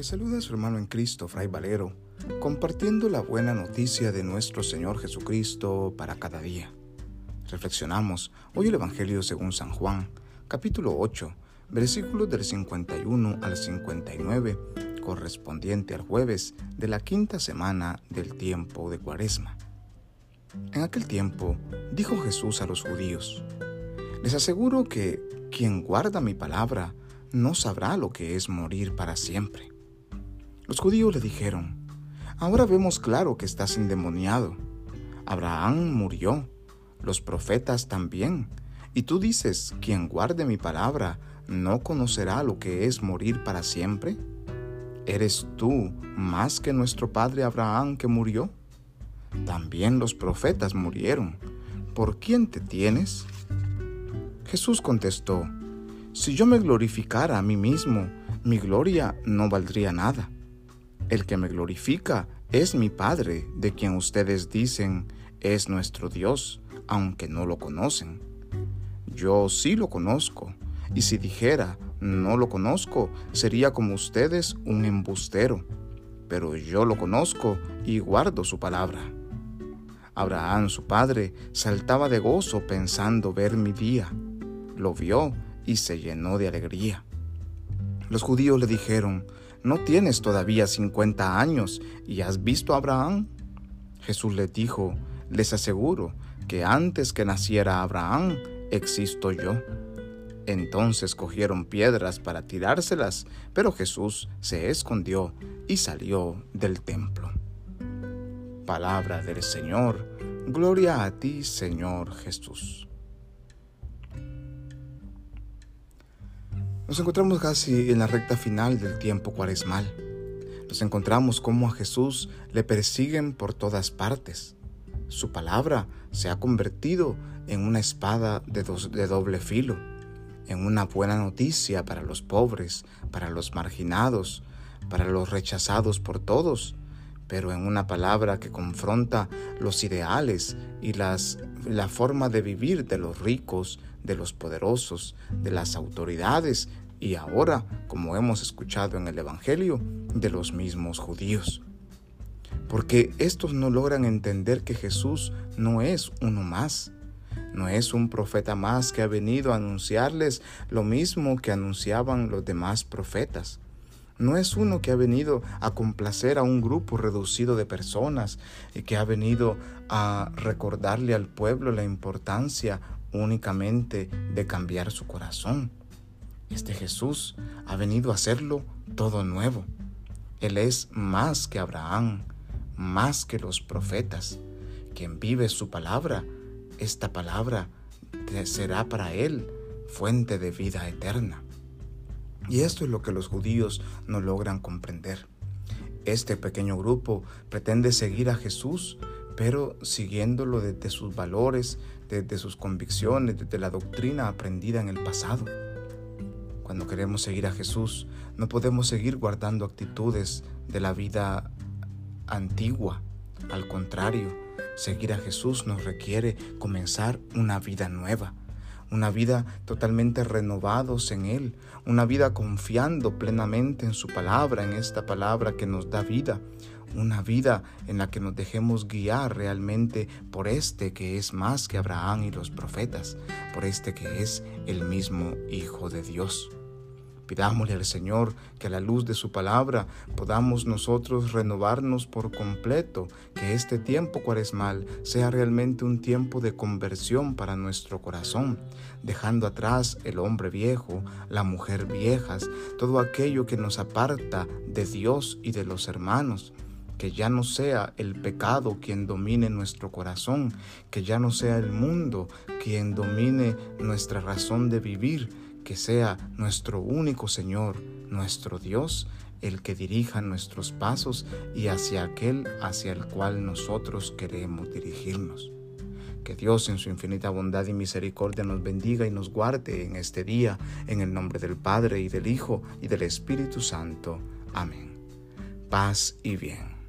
Le saluda su hermano en Cristo, Fray Valero, compartiendo la buena noticia de nuestro Señor Jesucristo para cada día. Reflexionamos hoy el Evangelio según San Juan, capítulo 8, versículos del 51 al 59, correspondiente al jueves de la quinta semana del tiempo de Cuaresma. En aquel tiempo dijo Jesús a los judíos, Les aseguro que quien guarda mi palabra no sabrá lo que es morir para siempre. Los judíos le dijeron, ahora vemos claro que estás endemoniado. Abraham murió, los profetas también, y tú dices, quien guarde mi palabra no conocerá lo que es morir para siempre. ¿Eres tú más que nuestro padre Abraham que murió? También los profetas murieron. ¿Por quién te tienes? Jesús contestó, Si yo me glorificara a mí mismo, mi gloria no valdría nada. El que me glorifica es mi Padre, de quien ustedes dicen es nuestro Dios, aunque no lo conocen. Yo sí lo conozco, y si dijera no lo conozco, sería como ustedes un embustero, pero yo lo conozco y guardo su palabra. Abraham, su padre, saltaba de gozo pensando ver mi día. Lo vio y se llenó de alegría. Los judíos le dijeron, ¿no tienes todavía cincuenta años y has visto a Abraham? Jesús les dijo, les aseguro que antes que naciera Abraham, existo yo. Entonces cogieron piedras para tirárselas, pero Jesús se escondió y salió del templo. Palabra del Señor, gloria a ti Señor Jesús. Nos encontramos casi en la recta final del tiempo cuaresmal. Nos encontramos como a Jesús le persiguen por todas partes. Su palabra se ha convertido en una espada de, de doble filo, en una buena noticia para los pobres, para los marginados, para los rechazados por todos, pero en una palabra que confronta los ideales y las, la forma de vivir de los ricos, de los poderosos, de las autoridades y ahora, como hemos escuchado en el Evangelio, de los mismos judíos. Porque estos no logran entender que Jesús no es uno más, no es un profeta más que ha venido a anunciarles lo mismo que anunciaban los demás profetas. No es uno que ha venido a complacer a un grupo reducido de personas y que ha venido a recordarle al pueblo la importancia únicamente de cambiar su corazón. Este Jesús ha venido a hacerlo todo nuevo. Él es más que Abraham, más que los profetas. Quien vive su palabra, esta palabra será para él fuente de vida eterna. Y esto es lo que los judíos no logran comprender. Este pequeño grupo pretende seguir a Jesús, pero siguiéndolo desde sus valores, desde sus convicciones, desde la doctrina aprendida en el pasado. Cuando queremos seguir a Jesús, no podemos seguir guardando actitudes de la vida antigua. Al contrario, seguir a Jesús nos requiere comenzar una vida nueva, una vida totalmente renovados en Él, una vida confiando plenamente en su palabra, en esta palabra que nos da vida, una vida en la que nos dejemos guiar realmente por este que es más que Abraham y los profetas, por este que es el mismo Hijo de Dios. Pidámosle al Señor que a la luz de su palabra podamos nosotros renovarnos por completo, que este tiempo cuaresmal sea realmente un tiempo de conversión para nuestro corazón, dejando atrás el hombre viejo, la mujer viejas, todo aquello que nos aparta de Dios y de los hermanos que ya no sea el pecado quien domine nuestro corazón, que ya no sea el mundo quien domine nuestra razón de vivir, que sea nuestro único Señor, nuestro Dios, el que dirija nuestros pasos y hacia aquel hacia el cual nosotros queremos dirigirnos. Que Dios en su infinita bondad y misericordia nos bendiga y nos guarde en este día, en el nombre del Padre y del Hijo y del Espíritu Santo. Amén. Paz y bien.